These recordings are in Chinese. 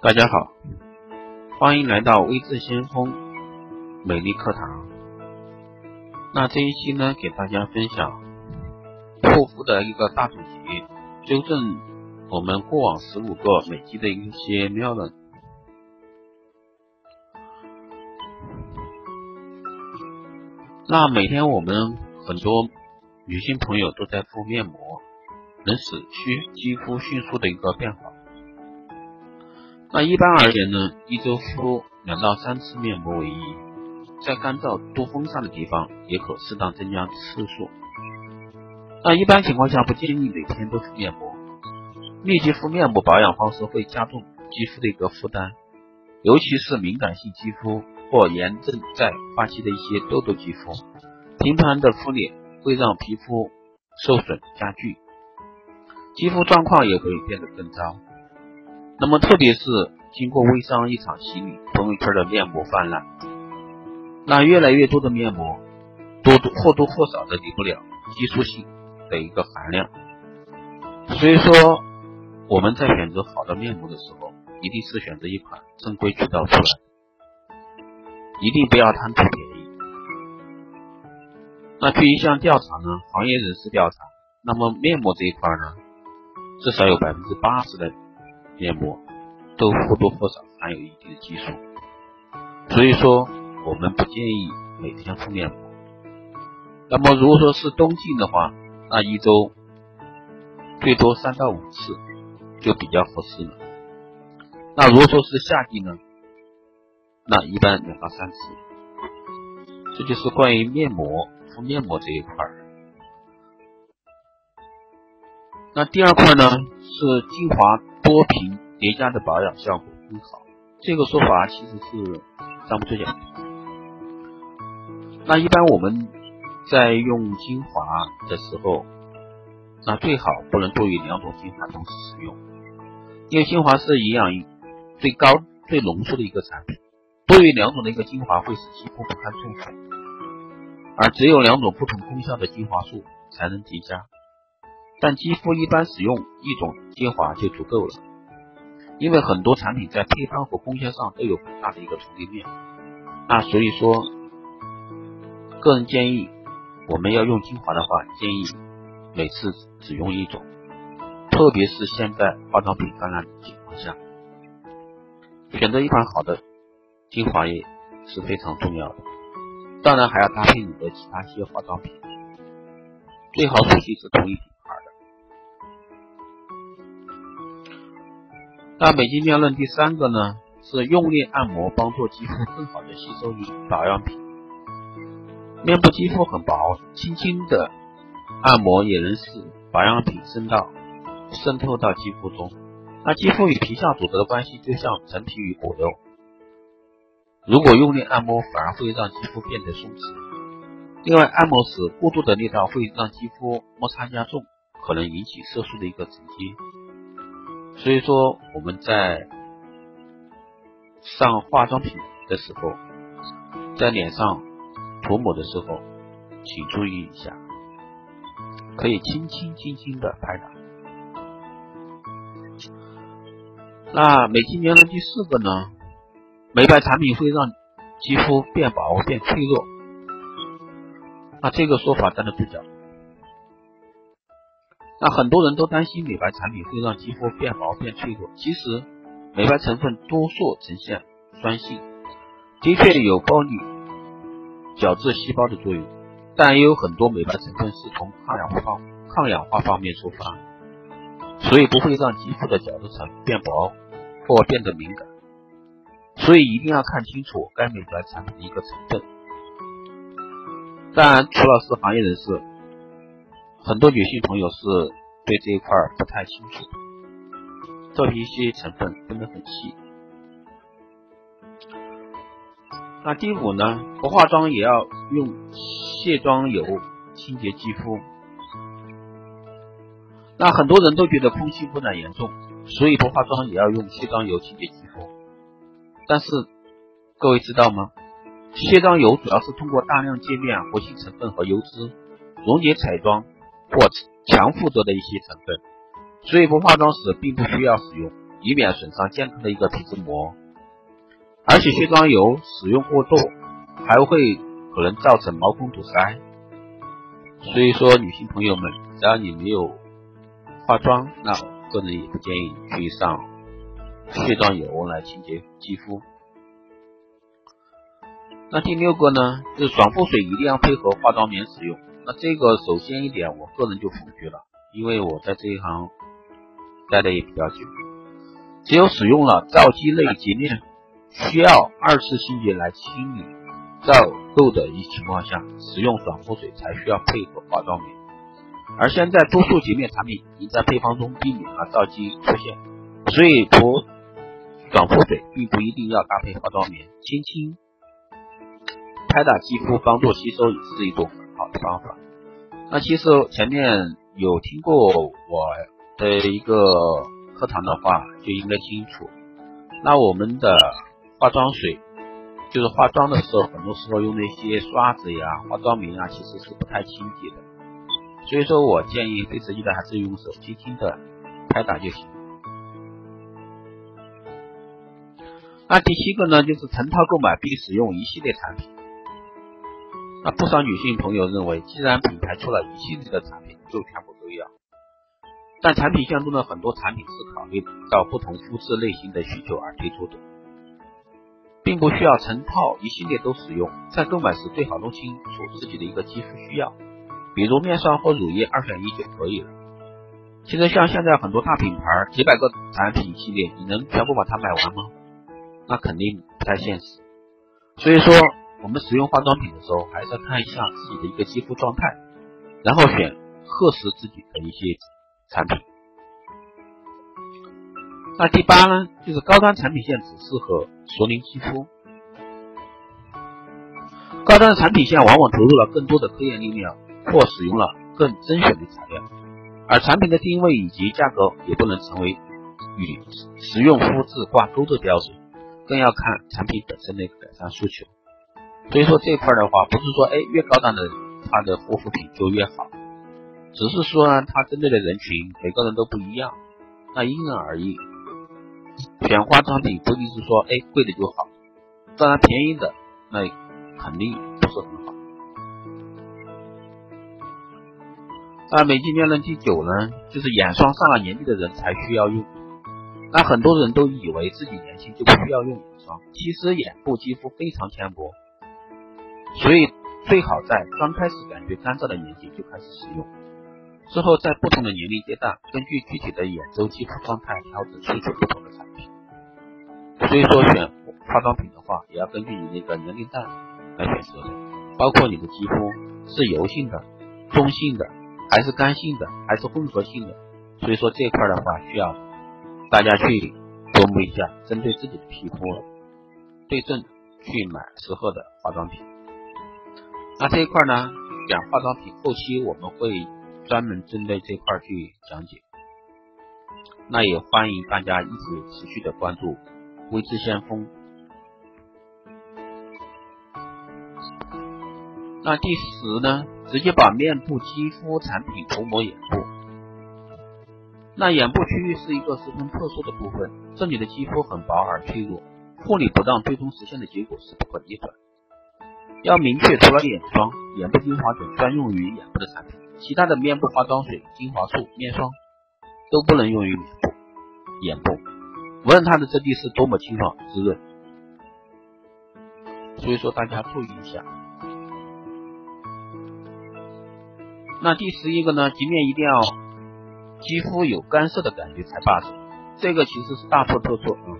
大家好，欢迎来到微智先锋美丽课堂。那这一期呢，给大家分享护肤的一个大主题，纠正我们过往十五个美肌的一些谬论。那每天我们很多女性朋友都在敷面膜，能使肌肤迅速的一个变化。那一般而言呢，一周敷两到三次面膜为宜，在干燥多风沙的地方，也可适当增加次数。那一般情况下不建议每天都敷面膜，密集敷面膜保养方式会加重肌肤的一个负担，尤其是敏感性肌肤或炎症在发期的一些痘痘肌肤，频繁的敷脸会让皮肤受损加剧，肌肤状况也会变得更糟。那么，特别是经过微商一场洗礼，朋友圈的面膜泛滥，那越来越多的面膜多多或多或少的离不了激素性的一个含量。所以说，我们在选择好的面膜的时候，一定是选择一款正规渠道出来，一定不要贪图便宜。那据一项调查呢，行业人士调查，那么面膜这一块呢，至少有百分之八十的。面膜都或多或少含有一定的激素，所以说我们不建议每天敷面膜。那么如果说是冬季的话，那一周最多三到五次就比较合适了。那如果说是夏季呢，那一般两到三次。这就是关于面膜敷面膜这一块。那第二块呢是精华。多频叠加的保养效果更好，这个说法其实是站不住脚。那一般我们在用精华的时候，那最好不能多于两种精华同时使用，因为精华是营养最高、最浓缩的一个产品，多于两种的一个精华会使肌肤不堪重负，而只有两种不同功效的精华素才能叠加。但肌肤一般使用一种精华就足够了，因为很多产品在配方和功效上都有很大的一个重叠面。那所以说，个人建议我们要用精华的话，建议每次只用一种，特别是现在化妆品泛滥的情况下，选择一款好的精华液是非常重要的。当然还要搭配你的其他一些化妆品，最好属性是同一瓶。那美肌妙论第三个呢，是用力按摩帮助肌肤更好的吸收保养品。面部肌肤很薄，轻轻的按摩也能使保养品渗到渗透到肌肤中。那肌肤与皮下组织的关系就像陈皮与果肉，如果用力按摩，反而会让肌肤变得松弛。另外，按摩时过度的力道会让肌肤摩擦加重，可能引起色素的一个沉积。所以说，我们在上化妆品的时候，在脸上涂抹的时候，请注意一下，可以轻轻轻轻的拍打。那美肌年轮第四个呢，美白产品会让肌肤变薄变脆弱，那这个说法站得住脚。那很多人都担心美白产品会让肌肤变薄变脆弱，其实美白成分多数呈现酸性，的确有帮你角质细胞的作用，但也有很多美白成分是从抗氧化抗氧化方面出发，所以不会让肌肤的角质层变薄或变得敏感，所以一定要看清楚该美白产品的一个成分。当然，除了是行业人士。很多女性朋友是对这一块不太清楚，这一些成分分得很细。那第五呢，不化妆也要用卸妆油清洁肌肤。那很多人都觉得空气污染严重，所以不化妆也要用卸妆油清洁肌肤。但是各位知道吗？卸妆油主要是通过大量界面活性成分和油脂溶解彩妆。或强附着的一些成分，所以不化妆时并不需要使用。以免损伤健康的一个皮脂膜。而且卸妆油使用过多，还会可能造成毛孔堵塞。所以说，女性朋友们，只要你没有化妆，那个人也不建议去上卸妆油来清洁肌肤。那第六个呢，就是爽肤水一定要配合化妆棉使用。那这个首先一点，我个人就否决了，因为我在这一行待的也比较久，只有使用了皂基类洁面。需要二次清洁来清理皂垢的一情况下，使用爽肤水才需要配合化妆棉。而现在多数洁面产品已在配方中避免了皂基出现，所以涂爽肤水并不一定要搭配化妆棉，轻轻拍打肌肤帮助吸收也是一种好的方法。那其实前面有听过我的一个课堂的话，就应该清楚。那我们的。化妆水就是化妆的时候，很多时候用那些刷子呀、化妆棉啊，其实是不太清洁的。所以说我建议最直接的还是用手轻轻的拍打就行。那第七个呢，就是成套购买并使用一系列产品。那不少女性朋友认为，既然品牌出了一系列的产品，就全部都要。但产品线中的很多产品是考虑到不同肤质类型的需求而推出的。并不需要成套一系列都使用，在购买时最好弄清楚自己的一个肌肤需要，比如面霜或乳液二选一就可以了。其实像现在很多大品牌几百个产品系列，你能全部把它买完吗？那肯定不太现实。所以说，我们使用化妆品的时候，还是要看一下自己的一个肌肤状态，然后选合适自己的一些产品。那第八呢，就是高端产品线只适合熟龄肌肤。高端的产品线往往投入了更多的科研力量，或使用了更甄选的材料，而产品的定位以及价格也不能成为与实用肤质挂钩的标准，更要看产品本身的一个改善诉求。所以说这块的话，不是说哎越高档的它的护肤品就越好，只是说呢它针对的人群每个人都不一样，那因人而异。选化妆品不一定是说，哎，贵的就好，当然便宜的那肯定不是很好。那美肌面霜第九呢，就是眼霜上了年纪的人才需要用。那很多人都以为自己年轻就不需要用眼霜，其实眼部肌肤非常纤薄，所以最好在刚开始感觉干燥的年纪就开始使用，之后在不同的年龄阶段，根据具体的眼周肌肤状态调整需求不同的产品。所以说选化妆品的话，也要根据你那个年龄段来选择的，包括你的肌肤是油性的、中性的，还是干性的，还是混合性的。所以说这块的话，需要大家去琢磨一下，针对自己的皮肤对症去买适合的化妆品。那这一块呢，讲化妆品后期我们会专门针对这块去讲解。那也欢迎大家一直持续的关注。微之先锋。那第十呢？直接把面部肌肤产品涂抹眼部。那眼部区域是一个十分特殊的部分，这里的肌肤很薄而脆弱，护理不当，最终实现的结果是不可逆转。要明确，除了眼霜、眼部精华等专用于眼部的产品，其他的面部化妆水、精华素、面霜都不能用于眼部。眼部。无论它的质地是多么清爽滋润，所以说大家注意一下。那第十一个呢，洁面一定要肌肤有干涩的感觉才罢手，这个其实是大错特错啊！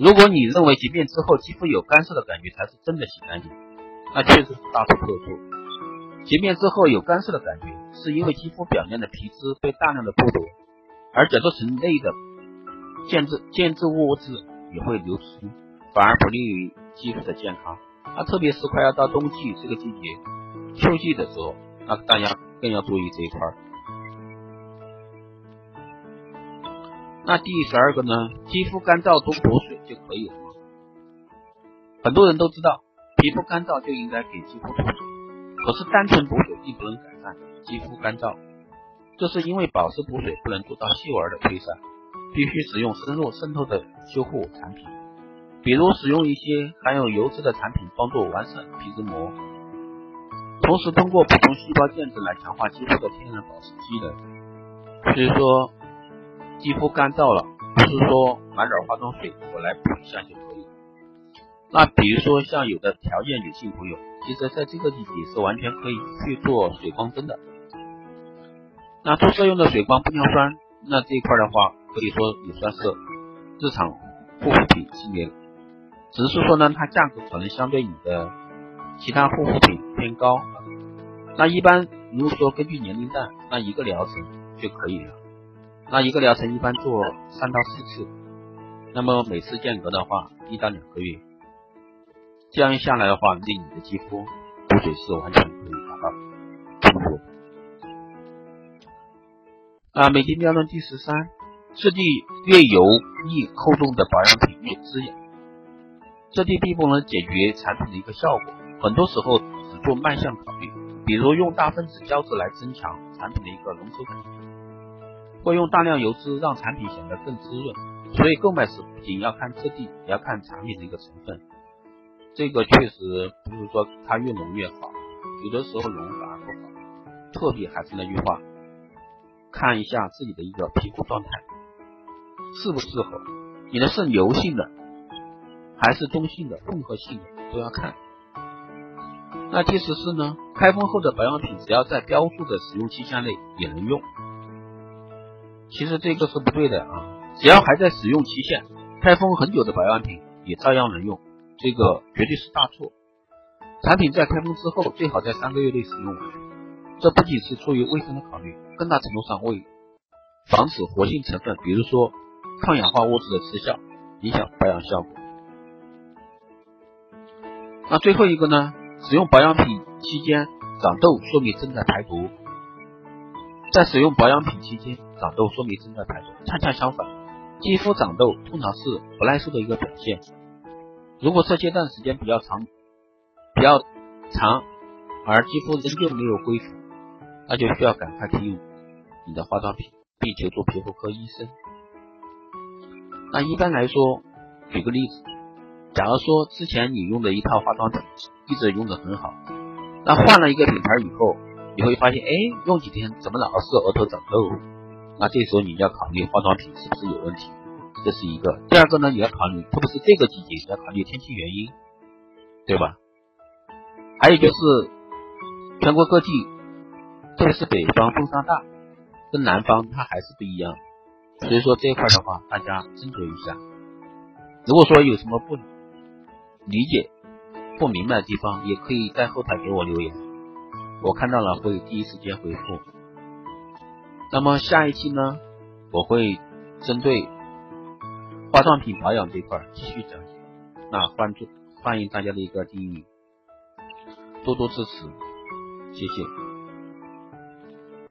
如果你认为洁面之后肌肤有干涩的感觉才是真的洗干净，那确实是大错特错。洁面之后有干涩的感觉，是因为肌肤表面的皮脂被大量的剥夺，而角质层内的。建制建制物质也会流失，反而不利于肌肤的健康。那特别是快要到冬季这个季节，秋季的时候，那大家更要注意这一块儿。那第十二个呢？肌肤干燥多补水就可以了吗？很多人都知道，皮肤干燥就应该给肌肤补水，可是单纯补水并不能改善肌肤干燥，这是因为保湿补水不能做到细纹的推散。必须使用深入渗透的修护产品，比如使用一些含有油脂的产品帮助完善皮脂膜，同时通过补充细胞间质来强化肌肤的天然保湿机能。所以说，肌肤干燥了，不是说买点化妆水我来补一下就可以。那比如说像有的条件女性朋友，其实在这个季节是完全可以去做水光针的。那注射用的水光玻尿酸，那这一块的话，可以说也算是日常护肤品系列，只是说呢，它价格可能相对你的其他护肤品偏高。那一般如果说根据年龄段，那一个疗程就可以了。那一个疗程一般做三到四次，那么每次间隔的话一到两个月，这样下来的话，对你的肌肤补水是完全可以达到充足。啊，美肌妙论第十三，质地越油腻厚重的保养品越滋养。质地并不能解决产品的一个效果，很多时候只做卖相考虑，比如用大分子胶质来增强产品的一个浓稠感，或用大量油脂让产品显得更滋润。所以购买时不仅要看质地，也要看产品的一个成分。这个确实不是说它越浓越好，有的时候浓反而不好。特别还是那句话。看一下自己的一个皮肤状态适不适合，你的是油性的还是中性的、混合性的都要看。那第十四呢？开封后的保养品只要在标注的使用期限内也能用。其实这个是不对的啊！只要还在使用期限，开封很久的保养品也照样能用，这个绝对是大错。产品在开封之后，最好在三个月内使用完。这不仅是出于卫生的考虑，更大程度上为防止活性成分，比如说抗氧化物质的失效，影响保养效果。那最后一个呢？使用保养品期间长痘，说明正在排毒。在使用保养品期间长痘，说明正在排毒。恰恰相反，肌肤长痘通常是不耐受的一个表现。如果这阶段时间比较长，比较长，而肌肤仍旧没有恢复。那就需要赶快停用你的化妆品，并求助皮肤科医生。那一般来说，举个例子，假如说之前你用的一套化妆品一直用的很好，那换了一个品牌以后，你会发现，哎，用几天怎么老是额头长痘？那这时候你要考虑化妆品是不是有问题，这是一个。第二个呢，你要考虑，特别是这个季节，你要考虑天气原因，对吧？还有就是全国各地。特别是北方风沙大，跟南方它还是不一样，所以说这一块的话，大家斟酌一下。如果说有什么不理解、不明白的地方，也可以在后台给我留言，我看到了会第一时间回复。那么下一期呢，我会针对化妆品保养这块继续讲解。那关注欢迎大家的一个订阅，多多支持，谢谢。